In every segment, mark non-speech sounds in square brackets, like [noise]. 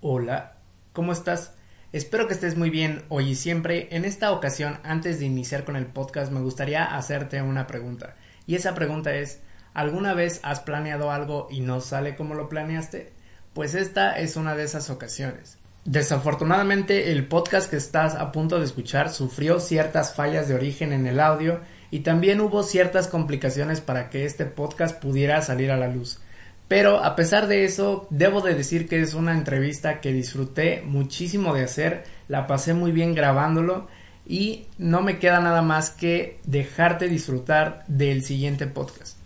Hola, ¿cómo estás? Espero que estés muy bien hoy y siempre. En esta ocasión, antes de iniciar con el podcast, me gustaría hacerte una pregunta. Y esa pregunta es, ¿alguna vez has planeado algo y no sale como lo planeaste? Pues esta es una de esas ocasiones. Desafortunadamente, el podcast que estás a punto de escuchar sufrió ciertas fallas de origen en el audio y también hubo ciertas complicaciones para que este podcast pudiera salir a la luz. Pero a pesar de eso, debo de decir que es una entrevista que disfruté muchísimo de hacer, la pasé muy bien grabándolo y no me queda nada más que dejarte disfrutar del siguiente podcast.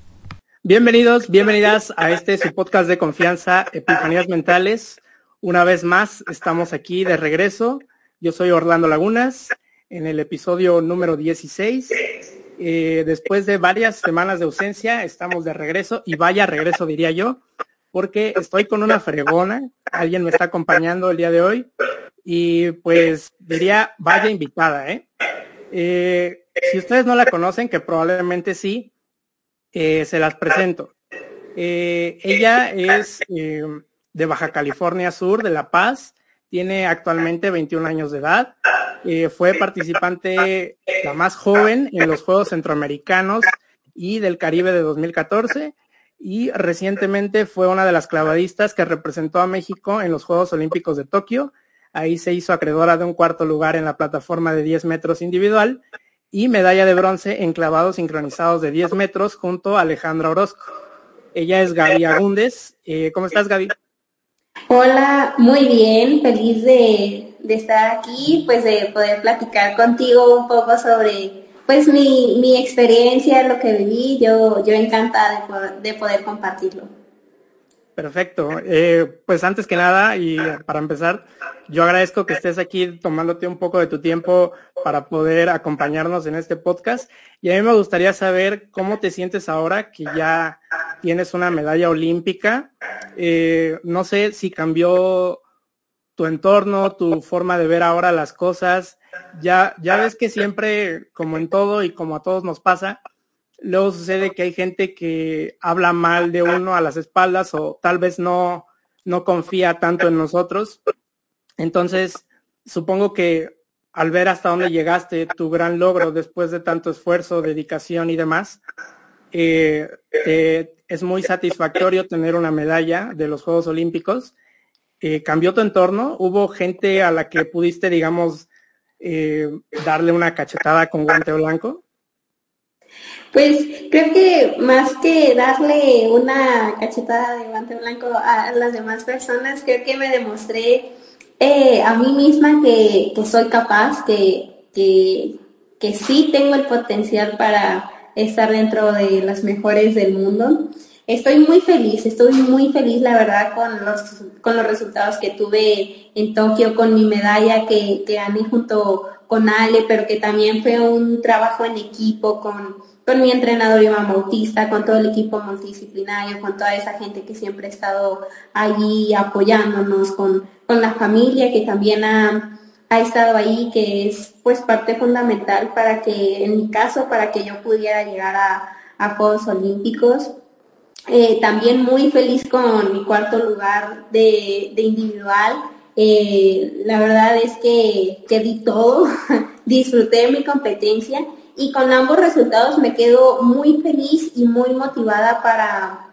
Bienvenidos, bienvenidas a este su podcast de confianza, Epifanías Mentales. Una vez más, estamos aquí de regreso. Yo soy Orlando Lagunas en el episodio número 16 eh, después de varias semanas de ausencia, estamos de regreso y vaya regreso diría yo, porque estoy con una fregona, alguien me está acompañando el día de hoy y pues diría vaya invitada, ¿eh? eh si ustedes no la conocen, que probablemente sí, eh, se las presento. ella es de Baja California Sur, de La Paz, tiene actualmente 21 años de edad, eh, fue participante la más joven en los Juegos Centroamericanos y del Caribe de 2014 y recientemente fue una de las clavadistas que representó a México en los Juegos Olímpicos de Tokio. Ahí se hizo acreedora de un cuarto lugar en la plataforma de 10 metros individual y medalla de bronce en clavados sincronizados de 10 metros junto a Alejandra Orozco. Ella es Gaby Agúndez. Eh, ¿Cómo estás, Gaby? Hola, muy bien, feliz de, estar aquí, pues de poder platicar contigo un poco sobre pues mi, mi experiencia, lo que viví, yo, yo encantada de poder compartirlo. Perfecto. Eh, pues antes que nada, y para empezar, yo agradezco que estés aquí tomándote un poco de tu tiempo para poder acompañarnos en este podcast. Y a mí me gustaría saber cómo te sientes ahora que ya tienes una medalla olímpica. Eh, no sé si cambió tu entorno, tu forma de ver ahora las cosas. Ya, ya ves que siempre, como en todo y como a todos nos pasa, Luego sucede que hay gente que habla mal de uno a las espaldas o tal vez no, no confía tanto en nosotros. Entonces, supongo que al ver hasta dónde llegaste, tu gran logro después de tanto esfuerzo, dedicación y demás, eh, es muy satisfactorio tener una medalla de los Juegos Olímpicos. Eh, ¿Cambió tu entorno? ¿Hubo gente a la que pudiste, digamos, eh, darle una cachetada con guante blanco? Pues creo que más que darle una cachetada de guante blanco a las demás personas, creo que me demostré eh, a mí misma que, soy capaz, que, que, que, sí tengo el potencial para estar dentro de las mejores del mundo. Estoy muy feliz, estoy muy feliz, la verdad, con los, con los resultados que tuve en Tokio, con mi medalla que, que gané junto con Ale, pero que también fue un trabajo en equipo con con mi entrenador Iván Bautista, con todo el equipo multidisciplinario, con toda esa gente que siempre ha estado allí apoyándonos, con, con la familia que también ha, ha, estado ahí, que es pues parte fundamental para que, en mi caso, para que yo pudiera llegar a, a Juegos Olímpicos. Eh, también muy feliz con mi cuarto lugar de, de individual. Eh, la verdad es que, que di todo, [laughs] disfruté de mi competencia y con ambos resultados me quedo muy feliz y muy motivada para,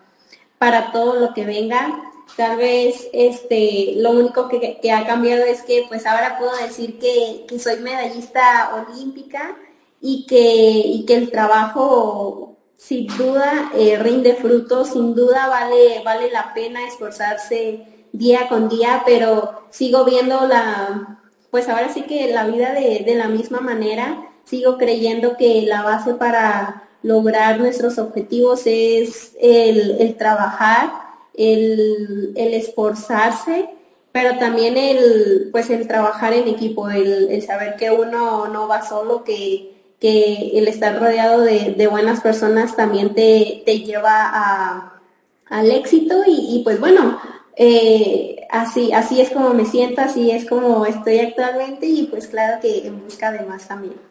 para todo lo que venga. Tal vez este, lo único que, ha cambiado es que pues ahora puedo decir que, soy medallista olímpica y que, que el trabajo sin duda eh, rinde frutos, sin duda vale, vale la pena esforzarse día con día, pero sigo viendo la, pues ahora sí que la vida de, de la misma manera sigo creyendo que la base para lograr nuestros objetivos es el, trabajar, el, esforzarse, pero también el, pues el trabajar en equipo, el, saber que uno no va solo, que, el estar rodeado de, buenas personas también te, lleva al éxito y, pues bueno, eh, así, así es como me siento, así es como estoy actualmente y pues claro que en busca de más también.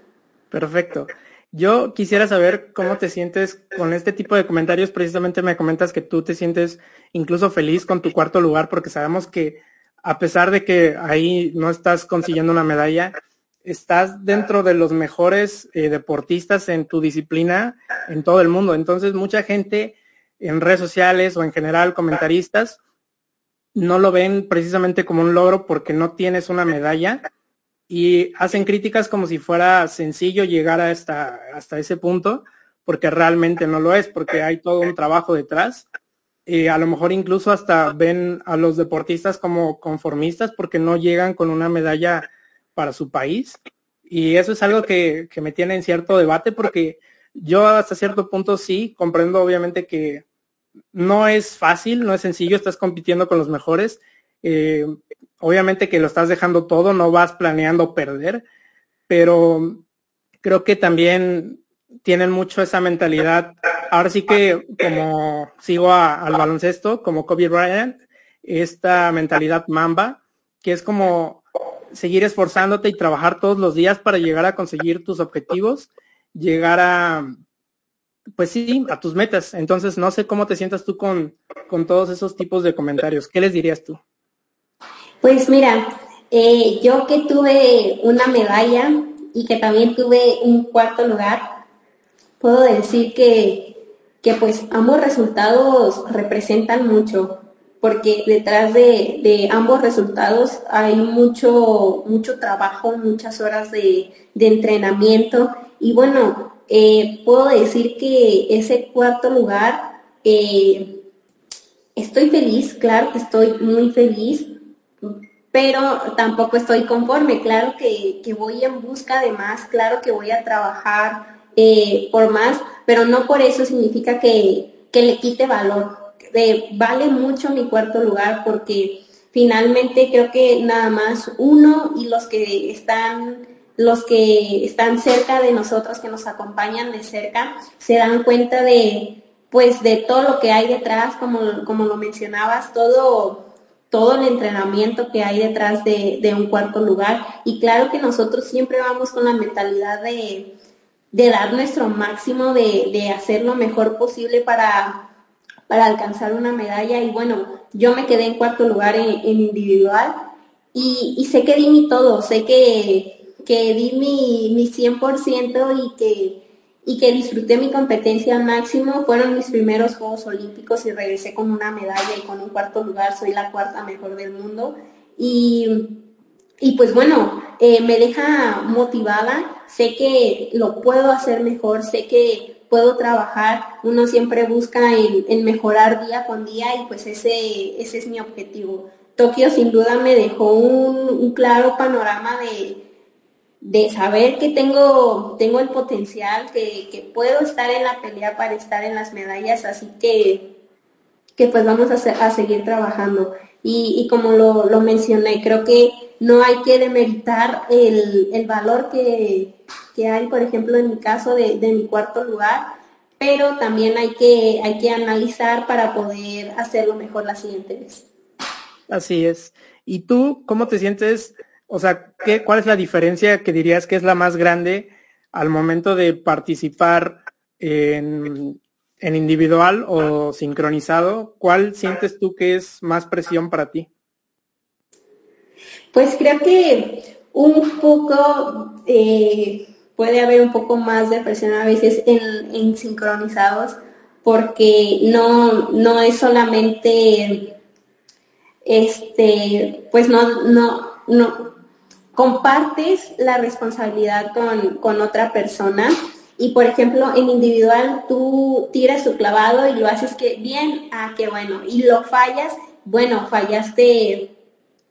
Perfecto. Yo quisiera saber cómo te sientes con este tipo de comentarios. Precisamente me comentas que tú te sientes incluso feliz con tu cuarto lugar porque sabemos que a pesar de que ahí no estás consiguiendo una medalla, estás dentro de los mejores eh, deportistas en tu disciplina en todo el mundo. Entonces, mucha gente en redes sociales o en general comentaristas no lo ven precisamente como un logro porque no tienes una medalla y hacen críticas como si fuera sencillo llegar hasta, hasta ese punto, porque realmente no lo es, porque hay todo un trabajo detrás. Y a lo mejor incluso hasta ven a los deportistas como conformistas porque no llegan con una medalla para su país. Y eso es algo que, que me tiene en cierto debate porque yo hasta cierto punto sí comprendo obviamente que no es fácil, no es sencillo, estás compitiendo con los mejores. Eh, obviamente que lo estás dejando todo, no vas planeando perder, pero creo que también tienen mucho esa mentalidad. Ahora sí que como sigo al baloncesto, como Kobe Bryant, esta mentalidad mamba, que es como seguir esforzándote y trabajar todos los días para llegar a conseguir tus objetivos, llegar a, pues sí, a tus metas. Entonces, no sé cómo te sientas tú con, con todos esos tipos de comentarios. ¿Qué les dirías tú? Pues mira, eh, yo que tuve una medalla y que también tuve un cuarto lugar, puedo decir que, que pues ambos resultados representan mucho, porque detrás de, de, ambos resultados hay mucho, mucho trabajo, muchas horas de, de entrenamiento. Y bueno, eh, puedo decir que ese cuarto lugar, eh, estoy feliz, claro que estoy muy feliz, pero tampoco estoy conforme, claro que, voy en busca de más, claro que voy a trabajar eh, por más, pero no por eso significa que, le quite valor. vale mucho mi cuarto lugar porque finalmente creo que nada más uno y los que están los que están cerca de nosotros, que nos acompañan de cerca, se dan cuenta de, pues, de todo lo que hay detrás, como, como lo mencionabas, todo, todo el entrenamiento que hay detrás de, un cuarto lugar. Y claro que nosotros siempre vamos con la mentalidad de, dar nuestro máximo, de, hacer lo mejor posible para, para alcanzar una medalla. Y bueno, yo me quedé en cuarto lugar en, individual y, y sé que di mi todo, sé que que di mi, mi 100% y que, y que disfruté mi competencia al máximo. Fueron mis primeros Juegos Olímpicos y regresé con una medalla y con un cuarto lugar. Soy la cuarta mejor del mundo. Y, y pues bueno, eh, me deja motivada. Sé que lo puedo hacer mejor, sé que puedo trabajar. Uno siempre busca en, mejorar día con día y pues ese, ese es mi objetivo. Tokio sin duda me dejó un claro panorama de, de saber que tengo, tengo el potencial, que, puedo estar en la pelea para estar en las medallas, así que, que pues vamos a, a seguir trabajando. Y, como lo, mencioné, creo que no hay que demeritar el, valor que, hay, por ejemplo, en mi caso de, mi cuarto lugar, pero también hay que, hay que analizar para poder hacerlo mejor la siguiente vez. Así es. ¿Y tú cómo te sientes o sea, ¿qué, ¿cuál es la diferencia que dirías que es la más grande al momento de participar en, individual o sincronizado? ¿Cuál sientes tú que es más presión para ti? Pues creo que un poco eh, puede haber un poco más de presión a veces en, sincronizados porque no, no es solamente este pues no, no, no, compartes la responsabilidad con, otra persona y por ejemplo en individual tú tiras tu clavado y lo haces que bien, ah, qué bueno, y lo fallas, bueno, fallaste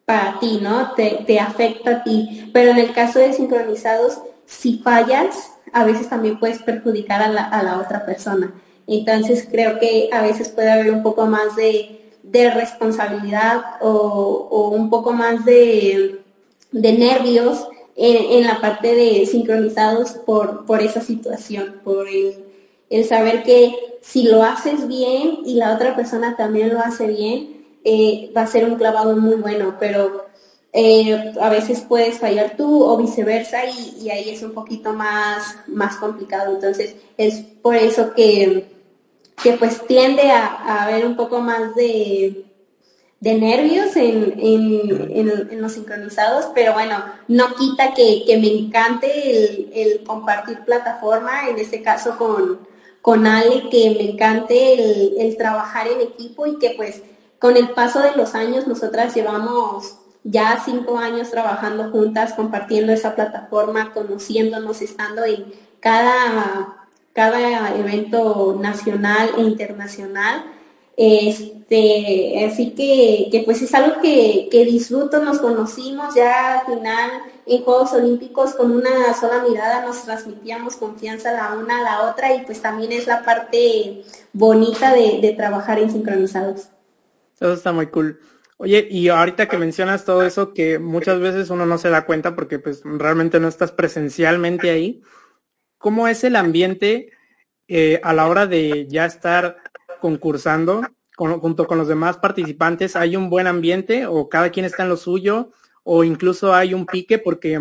para ti, ¿no? Te, te afecta a ti, pero en el caso de sincronizados, si fallas, a veces también puedes perjudicar a la, otra persona. Entonces creo que a veces puede haber un poco más de, responsabilidad o un poco más de de nervios en, la parte de sincronizados por, por esa situación, por el, saber que si lo haces bien y la otra persona también lo hace bien, eh, va a ser un clavado muy bueno, pero eh, a veces puedes fallar tú o viceversa y, ahí es un poquito más, más complicado. Entonces es por eso que, que pues tiende a, a haber un poco más de, de nervios en, en, los sincronizados, pero bueno, no quita que, me encante el, compartir plataforma, en este caso con, con Ale, que me encante el, el trabajar en equipo y que pues con el paso de los años nosotras llevamos ya cinco años trabajando juntas, compartiendo esa plataforma, conociéndonos, estando en cada, cada evento nacional e internacional. Este, así que, pues es algo que, disfruto, nos conocimos ya al final en Juegos Olímpicos con una sola mirada nos transmitíamos confianza la una a la otra y pues también es la parte bonita de, de trabajar en sincronizados. Eso está muy cool. Oye, y ahorita que mencionas todo eso, que muchas veces uno no se da cuenta porque pues realmente no estás presencialmente ahí, ¿cómo es el ambiente eh, a la hora de ya estar concursando junto con los demás participantes? ¿Hay un buen ambiente o cada quien está en lo suyo o incluso hay un pique? Porque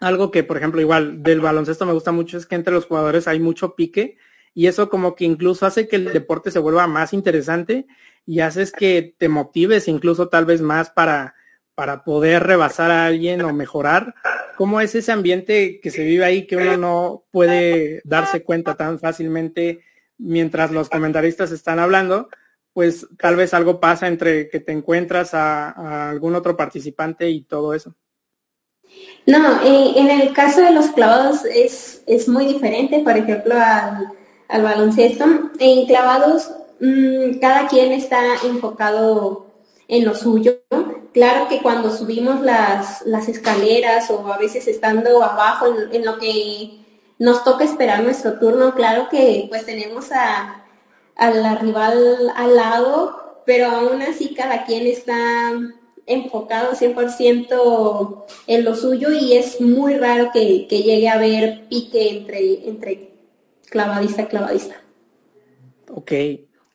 algo que, por ejemplo, igual del baloncesto me gusta mucho es que entre los jugadores hay mucho pique y eso como que incluso hace que el deporte se vuelva más interesante y haces que te motives incluso tal vez más para, para poder rebasar a alguien o mejorar. ¿Cómo es ese ambiente que se vive ahí que uno no puede darse cuenta tan fácilmente mientras los comentaristas están hablando? Pues tal vez algo pasa entre que te encuentras a, algún otro participante y todo eso. No, eh, en el caso de los clavados es, es muy diferente, por ejemplo, al, al baloncesto. En clavados Mm, cada quien está enfocado en lo suyo. Claro que cuando subimos las, las escaleras o a veces estando abajo en, lo que nos toca esperar nuestro turno, claro que pues tenemos a, a la rival al lado, pero aún así cada quien está enfocado 100% en lo suyo y es muy raro que, que llegue a haber pique entre, entre clavadista y clavadista. Ok,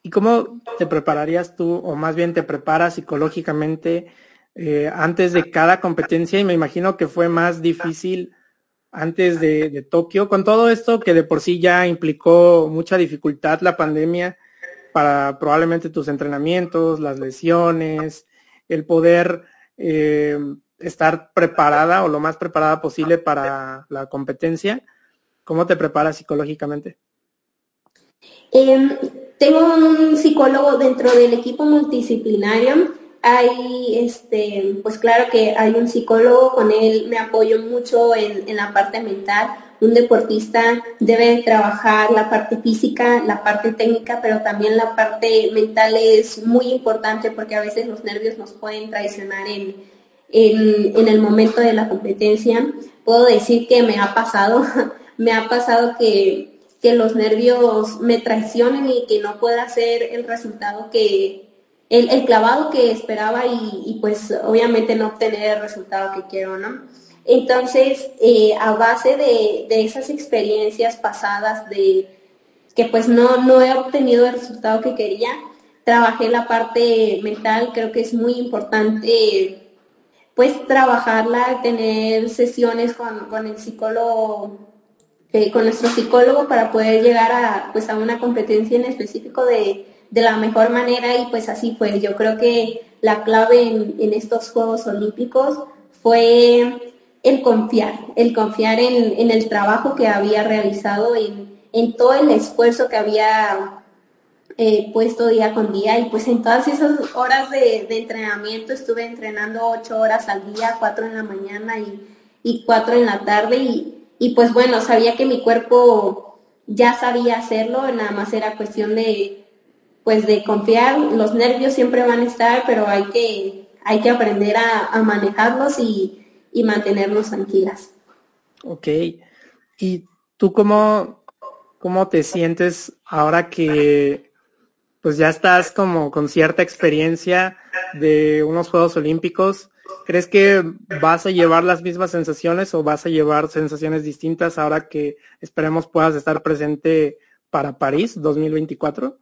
¿Y cómo te prepararías tú, o más bien te preparas psicológicamente eh, antes de cada competencia? Y me imagino que fue más difícil antes de, Tokio, con todo esto que de por sí ya implicó mucha dificultad la pandemia para probablemente tus entrenamientos, las lesiones, el poder eh, estar preparada o lo más preparada posible para la competencia. ¿Cómo te preparas psicológicamente? Em, tengo un psicólogo dentro del equipo multidisciplinario. Hay, este, pues claro que hay un psicólogo, con él me apoyo mucho en, la parte mental. Un deportista debe trabajar la parte física, la parte técnica, pero también la parte mental es muy importante porque a veces los nervios nos pueden traicionar en, en el momento de la competencia. Puedo decir que me ha pasado, [laughs] me ha pasado que que los nervios me traicionen y que no pueda ser el resultado que, el, clavado que esperaba y, pues obviamente no obtener el resultado que quiero, ¿no? Entonces, eh, a base de, esas experiencias pasadas de que pues no, no he obtenido el resultado que quería, trabajé la parte mental, creo que es muy importante pues trabajarla, tener sesiones con, con el psicólogo eh, con nuestro psicólogo para poder llegar a, pues, a una competencia en específico de, la mejor manera y pues así fue. Yo creo que la clave en, estos Juegos Olímpicos fue el confiar, el confiar en, el trabajo que había realizado, en, en todo el esfuerzo que había eh, puesto día con día y pues en todas esas horas de, entrenamiento estuve entrenando ocho horas al día, cuatro en la mañana y, y cuatro en la tarde y, y pues bueno, sabía que mi cuerpo ya sabía hacerlo, nada más era cuestión de pues de confiar, los nervios siempre van a estar, pero hay que, hay que aprender a, manejarlos y, y, mantenernos tranquilas. Ok. ¿Y tú cómo, cómo te sientes ahora que pues ya estás como con cierta experiencia de unos Juegos Olímpicos? ¿Crees que vas a llevar las mismas sensaciones o vas a llevar sensaciones distintas ahora que esperemos puedas estar presente para París 2024?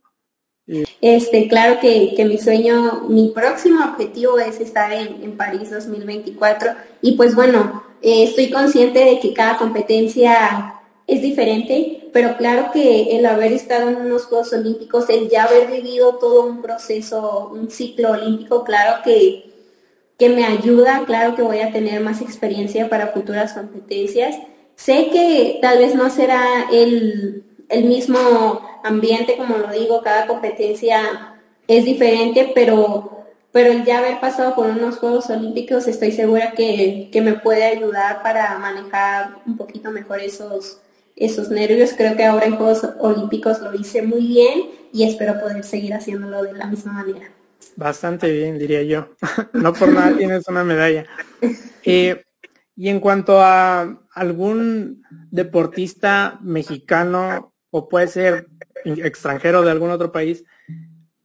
Este, claro que, mi sueño, mi próximo objetivo es estar en, París 2024 y pues bueno, eh, estoy consciente de que cada competencia es diferente, pero claro que el haber estado en unos Juegos Olímpicos, el ya haber vivido todo un proceso, un ciclo olímpico, claro que, que me ayuda, claro que voy a tener más experiencia para futuras competencias. Sé que tal vez no será el, el mismo ambiente, como lo digo, cada competencia es diferente, pero pero el ya haber pasado por unos Juegos Olímpicos estoy segura que, que, me puede ayudar para manejar un poquito mejor esos, esos nervios. Creo que ahora en Juegos Olímpicos lo hice muy bien y espero poder seguir haciéndolo de la misma manera. Bastante bien, diría yo. [laughs] no por nada tienes una medalla. [laughs] Eh, y en cuanto a algún deportista mexicano o puede ser extranjero de algún otro país,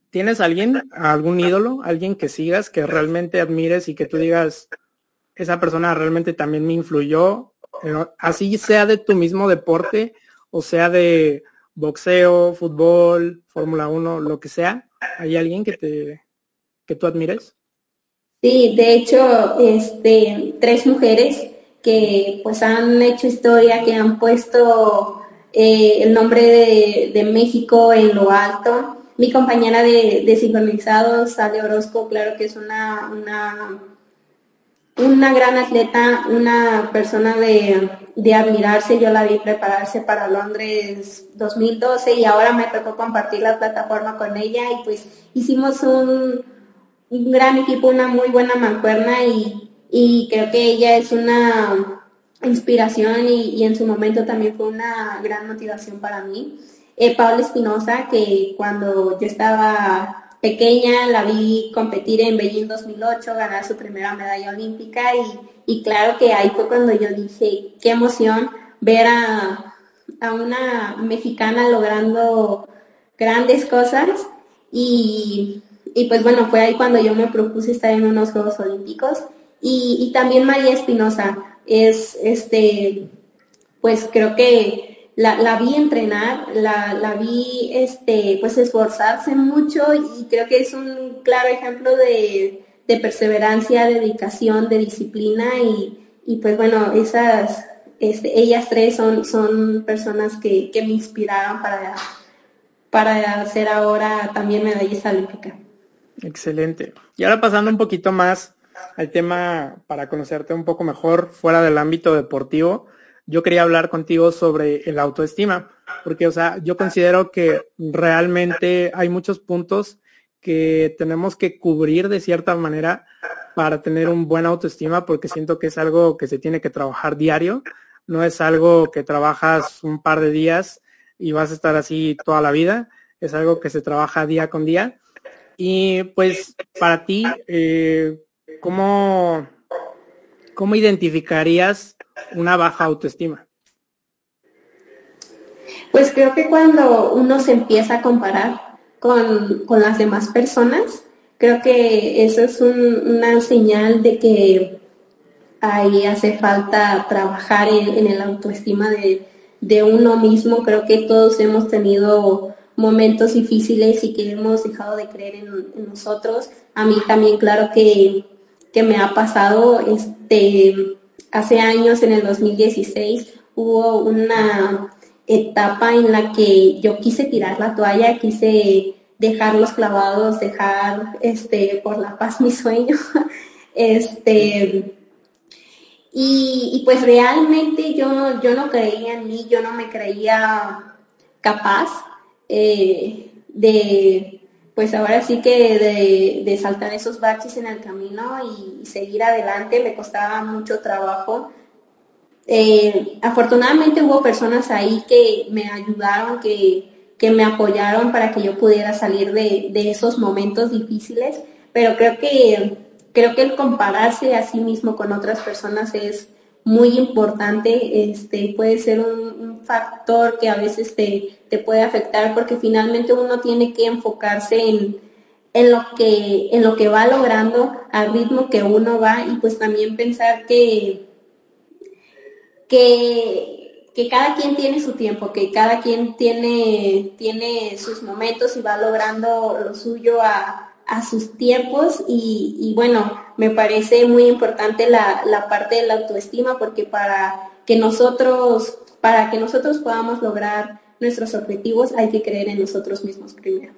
¿tienes alguien, algún ídolo, alguien que sigas, que realmente admires y que tú digas, esa persona realmente también me influyó así sea de tu mismo deporte o sea de boxeo, fútbol, Fórmula 1, lo que sea, ¿hay alguien que te que tú admires? Sí, de hecho, este, tres mujeres que pues han hecho historia, que han puesto eh, el nombre de, de, México en lo alto. Mi compañera de, de sincronizados, Ale Orozco, claro que es una, una una gran atleta, una persona de, admirarse. Yo la vi prepararse para Londres 2012 y ahora me tocó compartir la plataforma con ella y pues hicimos un, gran equipo, una muy buena mancuerna y, creo que ella es una inspiración y, en su momento también fue una gran motivación para mí. Eh, Paula Espinosa, que cuando yo estaba pequeña la vi competir en Beijing 2008, ganar su primera medalla olímpica y, claro que ahí fue cuando yo dije, qué emoción ver a, una mexicana logrando grandes cosas y, pues bueno, fue ahí cuando yo me propuse estar en unos Juegos Olímpicos y, y también María Espinosa es este pues creo que la, vi entrenar, la, vi este, pues esforzarse mucho y creo que es un claro ejemplo de, perseverancia, dedicación, de disciplina y, pues bueno, esas, este, ellas tres son, son personas que, me inspiraron para, para ahora también medallista olímpica. Excelente. Y ahora pasando un poquito más al tema para conocerte un poco mejor fuera del ámbito deportivo yo quería hablar contigo sobre el autoestima, porque, o sea, yo considero que realmente hay muchos puntos que tenemos que cubrir de cierta manera para tener un buen autoestima, porque siento que es algo que se tiene que trabajar diario, no es algo que trabajas un par de días y vas a estar así toda la vida, es algo que se trabaja día con día. Y pues para ti, eh, ¿cómo, ¿cómo identificarías una baja autoestima? Pues creo que cuando uno se empieza a comparar con, las demás personas, creo que eso es una señal de que ahí hace falta trabajar en, el autoestima de, uno mismo. Creo que todos hemos tenido momentos difíciles y que hemos dejado de creer en, nosotros. A mí también, claro que, que me ha pasado, este, hace años, en el 2016, hubo una etapa en la que yo quise tirar la toalla, quise dejar los clavados, dejar este, por la paz mi sueño. [laughs] este, y, pues realmente yo, yo no creía en mí, yo no me creía capaz eh, de, pues ahora sí que de, saltar esos baches en el camino y, seguir adelante me costaba mucho trabajo. Eh, afortunadamente hubo personas ahí que me ayudaron, que, me apoyaron para que yo pudiera salir de, de, esos momentos difíciles, pero creo que, creo que el compararse a sí mismo con otras personas es, muy importante, este, puede ser un, factor que a veces te, te, puede afectar porque finalmente uno tiene que enfocarse en, en, lo que, en lo que va logrando al ritmo que uno va y pues también pensar que, que, que cada quien tiene su tiempo, que cada quien tiene, tiene sus momentos y va logrando lo suyo a, a sus tiempos y, bueno, me parece muy importante la, parte de la autoestima porque para que nosotros para que nosotros podamos lograr nuestros objetivos hay que creer en nosotros mismos primero.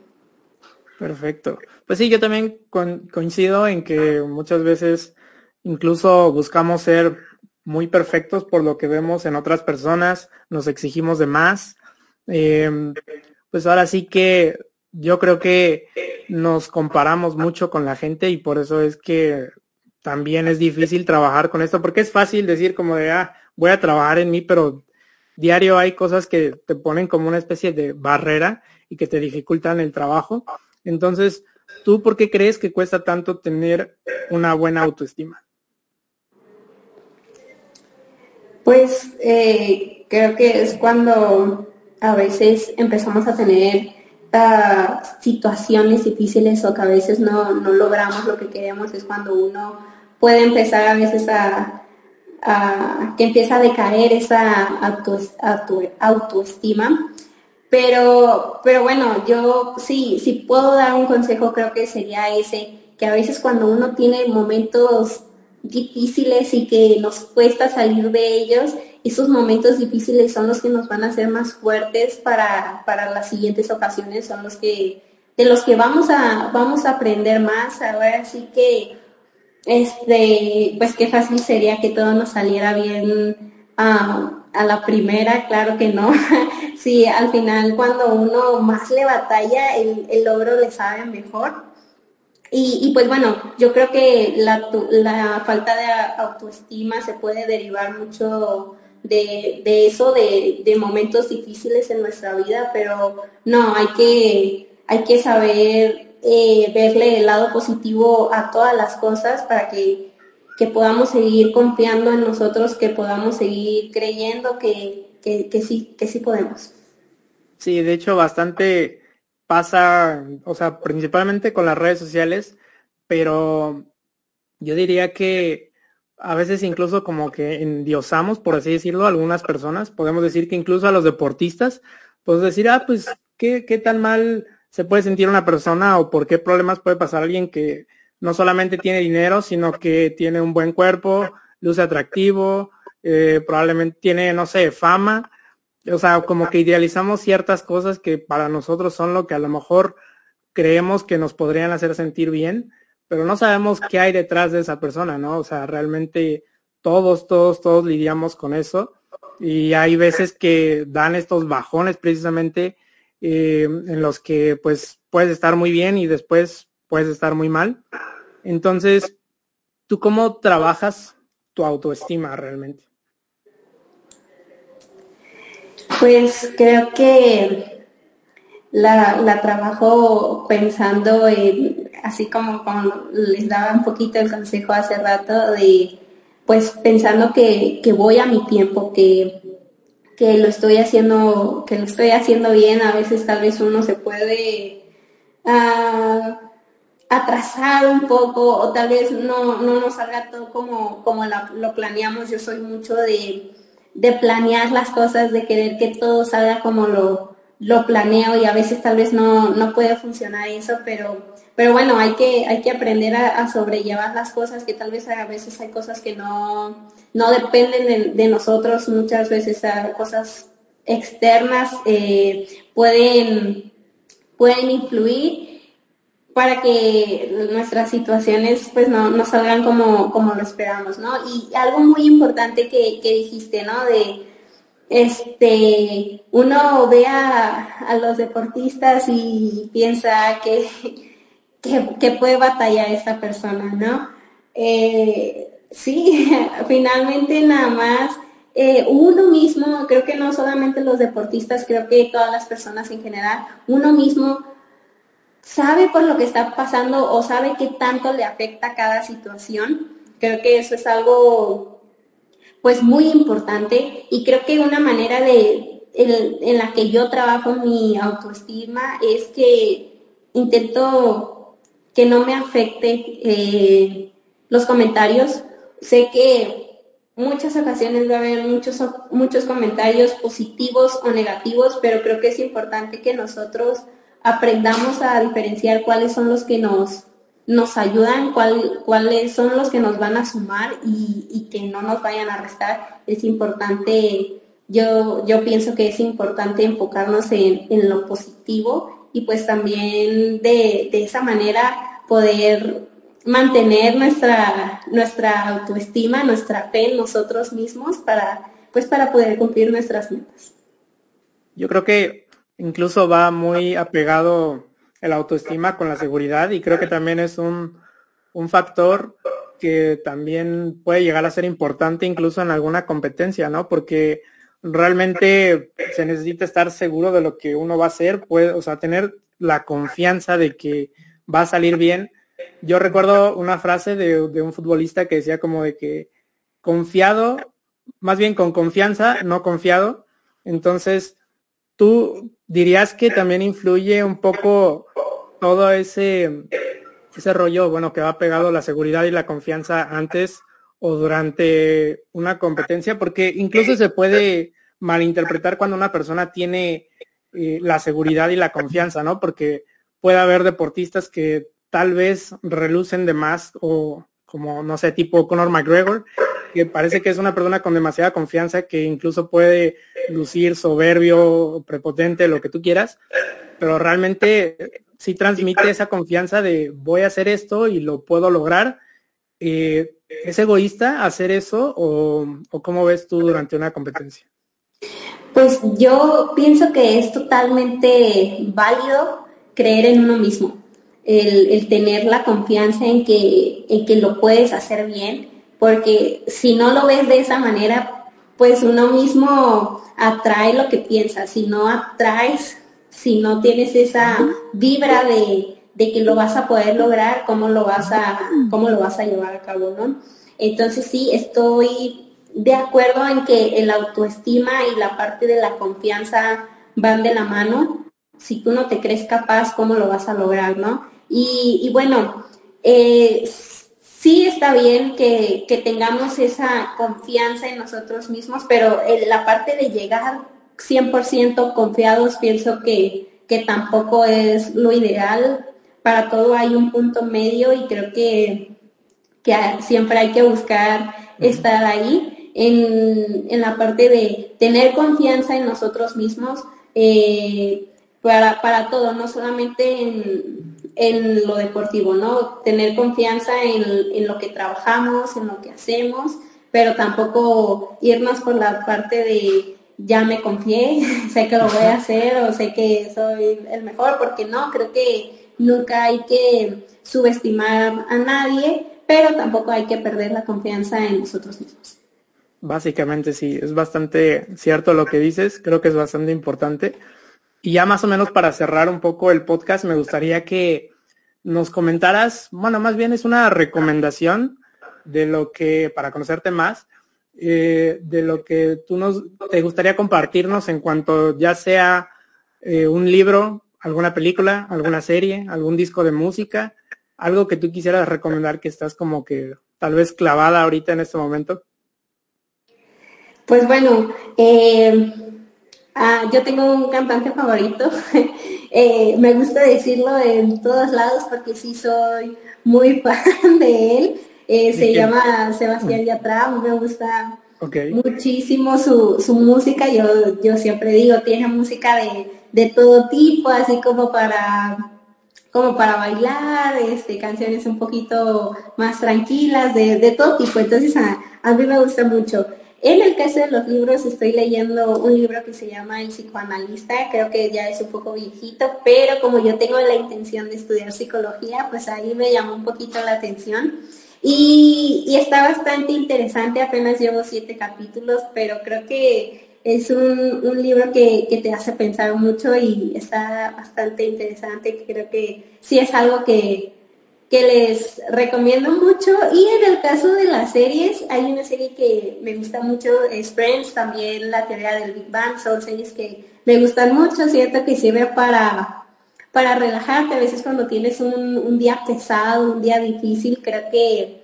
Perfecto. Pues sí, yo también coincido en que muchas veces incluso buscamos ser muy perfectos por lo que vemos en otras personas, nos exigimos de más. Em, pues ahora sí que yo creo que nos comparamos mucho con la gente y por eso es que también es difícil trabajar con esto, porque es fácil decir como de, ah, voy a trabajar en mí, pero diario hay cosas que te ponen como una especie de barrera y que te dificultan el trabajo. Entonces, ¿tú por qué crees que cuesta tanto tener una buena autoestima? Pues eh, creo que es cuando a veces empezamos a tener situaciones difíciles o que a veces no, logramos lo que queremos, es cuando uno puede empezar a veces a, que empieza a decaer esa autoestima. Pero, pero bueno, yo sí, si puedo dar un consejo, creo que sería ese, que a veces cuando uno tiene momentos difíciles y que nos cuesta salir de ellos, esos momentos difíciles son los que nos van a hacer más fuertes para, para las siguientes ocasiones, son los que, de los que vamos a, vamos a aprender más. Ahora sí que, este, pues qué fácil sería que todo nos saliera bien a la primera, claro que no. [laughs] sí, al final cuando uno más le batalla, el, el logro le sabe mejor. Y, pues bueno, yo creo que la, falta de autoestima se puede derivar mucho de, eso, de, momentos difíciles en nuestra vida, pero no, hay que, hay que saber eh, verle el lado positivo a todas las cosas para que, podamos seguir confiando en nosotros, que podamos seguir creyendo que, que sí, que sí podemos. Sí, de hecho, bastante pasa, o sea, principalmente con las redes sociales, pero yo diría que a veces incluso como que endiosamos, por así decirlo, algunas personas. Podemos decir que incluso a los deportistas, pues decir, ah, pues, ¿qué, qué tan mal se puede sentir una persona o por qué problemas puede pasar alguien que no solamente tiene dinero, sino que tiene un buen cuerpo, luce atractivo, eh, probablemente tiene, no sé, fama o sea, como que idealizamos ciertas cosas que para nosotros son lo que a lo mejor creemos que nos podrían hacer sentir bien, pero no sabemos qué hay detrás de esa persona, ¿no? O sea, realmente todos, todos, todos lidiamos con eso y hay veces que dan estos bajones precisamente eh, en los que pues puedes estar muy bien y después puedes estar muy mal. Entonces, ¿tú cómo trabajas tu autoestima realmente? Pues creo que la, trabajo pensando en, así como, les daba un poquito el consejo hace rato, de pues pensando que, voy a mi tiempo, que, que lo estoy haciendo, que lo estoy haciendo bien, a veces tal vez uno se puede ah, atrasar un poco o tal vez no, no nos salga todo como, como lo planeamos. Yo soy mucho de de planear las cosas, de querer que todo salga como lo, lo planeo y a veces tal vez no, no puede funcionar eso, pero, pero bueno, hay que, hay que aprender a, sobrellevar las cosas, que tal vez a veces hay cosas que no, no dependen de, nosotros, muchas veces cosas externas eh, pueden, pueden influir para que nuestras situaciones pues no, no salgan como, como lo esperamos, ¿no? Y algo muy importante que, dijiste, ¿no? De este uno ve a, los deportistas y piensa que, que, puede batallar esta persona, ¿no? Eh, sí, [laughs] finalmente nada más eh, uno mismo, creo que no solamente los deportistas, creo que todas las personas en general, uno mismo sabe por lo que está pasando o sabe qué tanto le afecta cada situación. Creo que eso es algo pues muy importante y creo que una manera de en, la que yo trabajo mi autoestima es que intento que no me afecte eh, los comentarios. Sé que muchas ocasiones va a haber muchos, muchos comentarios positivos o negativos, pero creo que es importante que nosotros aprendamos a diferenciar cuáles son los que nos, nos ayudan, cuáles son los que nos van a sumar y, que no nos vayan a restar. Es importante yo, yo pienso que es importante enfocarnos en, en lo positivo y pues también de, de esa manera poder mantener nuestra, nuestra autoestima, nuestra fe en nosotros mismos para, pues para poder cumplir nuestras metas. Yo creo que incluso va muy apegado el autoestima con la seguridad y creo que también es un, un factor que también puede llegar a ser importante incluso en alguna competencia, ¿no? Porque realmente se necesita estar seguro de lo que uno va a hacer, puede, o sea, tener la confianza de que va a salir bien. Yo recuerdo una frase de, de un futbolista que decía como de que confiado, más bien con confianza, no confiado. Entonces, tú dirías que también influye un poco todo ese, ese rollo, bueno, que va pegado la seguridad y la confianza antes o durante una competencia, porque incluso se puede malinterpretar cuando una persona tiene eh, la seguridad y la confianza, ¿no? Porque puede haber deportistas que tal vez relucen de más o como, no sé, tipo Conor McGregor, que parece que es una persona con demasiada confianza que incluso puede lucir soberbio, prepotente, lo que tú quieras, pero realmente sí transmite esa confianza de voy a hacer esto y lo puedo lograr. Eh, ¿Es egoísta hacer eso o, cómo ves tú durante una competencia? Pues yo pienso que es totalmente válido creer en uno mismo, el, tener la confianza en que, en que lo puedes hacer bien, porque si no lo ves de esa manera, pues uno mismo atrae lo que piensa, si no atraes, si no tienes esa vibra de, de que lo vas a poder lograr, cómo lo vas a, cómo lo vas a llevar a cabo, ¿no? Entonces sí, estoy de acuerdo en que el autoestima y la parte de la confianza van de la mano. Si tú no te crees capaz, ¿cómo lo vas a lograr, no? Y, bueno, eh, sí está bien que, tengamos esa confianza en nosotros mismos, pero la parte de llegar 100% confiados pienso que, que tampoco es lo ideal. Para todo hay un punto medio y creo que, que siempre hay que buscar estar ahí. En, la parte de tener confianza en nosotros mismos eh, para, para, todo, no solamente en, en, lo deportivo, ¿no? Tener confianza en, en, lo que trabajamos, en lo que hacemos, pero tampoco irnos por la parte de ya me confié, [laughs] sé que lo voy a hacer o sé que soy el mejor, porque no, creo que nunca hay que subestimar a nadie, pero tampoco hay que perder la confianza en nosotros mismos. Básicamente sí, es bastante cierto lo que dices, creo que es bastante importante. Y ya más o menos para cerrar un poco el podcast, me gustaría que nos comentaras, bueno, más bien es una recomendación de lo que, para conocerte más, eh, de lo que tú nos, te gustaría compartirnos en cuanto ya sea eh, un libro, alguna película, alguna serie, algún disco de música, algo que tú quisieras recomendar que estás como que tal vez clavada ahorita en este momento. Pues bueno, eh, ah, yo tengo un cantante favorito. [laughs] Eh, me gusta decirlo en todos lados porque sí soy muy [laughs] fan de él. Eh, se llama Sebastián Yatra, me gusta muchísimo su, su, música. Yo, yo siempre digo, tiene música de, de todo tipo, así como para como para bailar, este, canciones un poquito más tranquilas, de, todo tipo. Entonces a, a mí me gusta mucho. En el caso de los libros, estoy leyendo un libro que se llama El psicoanalista, creo que ya es un poco viejito, pero como yo tengo la intención de estudiar psicología, pues ahí me llamó un poquito la atención. Y, está bastante interesante, apenas llevo siete capítulos, pero creo que es un, libro que, que, te hace pensar mucho y está bastante interesante, creo que sí es algo que, que les recomiendo mucho. Y en el caso de las series, hay una serie que me gusta mucho, es Friends, también la teoría del Big Bang, son series que me gustan mucho, cierto que sirve para, para relajarte, a veces cuando tienes un, día pesado, un día difícil, creo que,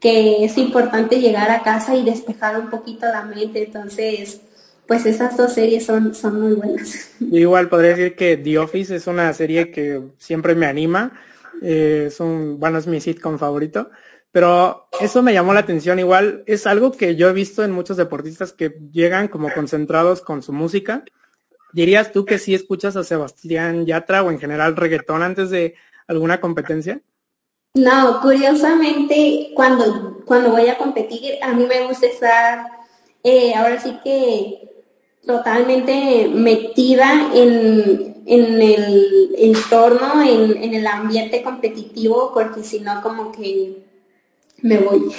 que es importante llegar a casa y despejar un poquito la mente, entonces pues esas dos series son, son muy buenas. [laughs] Igual podría decir que The Office es una serie que siempre me anima. Eh, es un, bueno, es mi sitcom favorito, Pero eso me llamó la atención. Igual es algo que yo he visto en muchos deportistas que llegan como concentrados con su música. ¿Dirías tú que sí escuchas a Sebastián Yatra o en general reggaetón antes de alguna competencia? No, curiosamente, cuando, cuando voy a competir, a mí me gusta estar, eh, ahora sí que totalmente metida en, en el entorno, en, en, el ambiente competitivo, porque si no, como que me voy.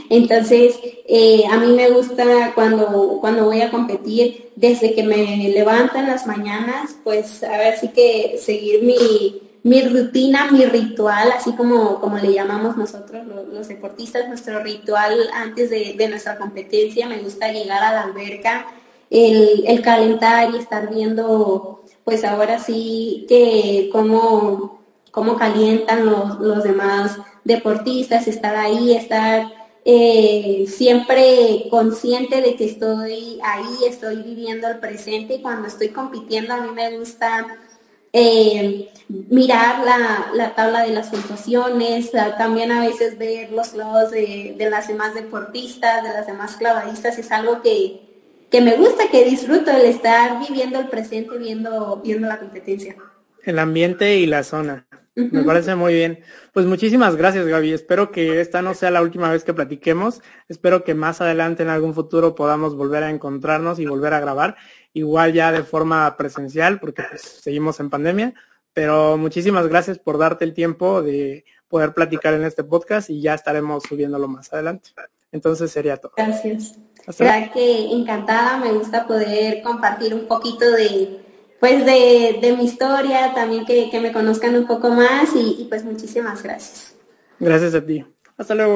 [laughs] Entonces, eh, a mí me gusta cuando, cuando voy a competir, desde que me levanto en las mañanas, pues a ver si que seguir mi, mi rutina, mi ritual, así como, como le llamamos nosotros los, deportistas, nuestro ritual antes de, nuestra competencia, me gusta llegar a la alberca, el, calentar y estar viendo, pues ahora sí que cómo, cómo calientan los, los demás deportistas, estar ahí, estar eh, siempre consciente de que estoy ahí, estoy viviendo el presente y cuando estoy compitiendo a mí me gusta eh, mirar la, tabla de las puntuaciones, también a veces ver los clavos de, las demás deportistas, de las demás clavadistas, es algo que, me gusta, que disfruto el estar viviendo el presente, viendo, viendo la competencia. El ambiente y la zona. Me parece muy bien. Pues muchísimas gracias, Gaby. Espero que esta no sea la última vez que platiquemos. Espero que más adelante en algún futuro podamos volver a encontrarnos y volver a grabar. Igual ya de forma presencial, porque pues, seguimos en pandemia. Pero muchísimas gracias por darte el tiempo de poder platicar en este podcast y ya estaremos subiéndolo más adelante. Entonces sería todo. Gracias. Hasta que encantada, me gusta poder compartir un poquito de pues de, de mi historia, también que, que, me conozcan un poco más y, y pues muchísimas gracias. Gracias a ti. Hasta luego.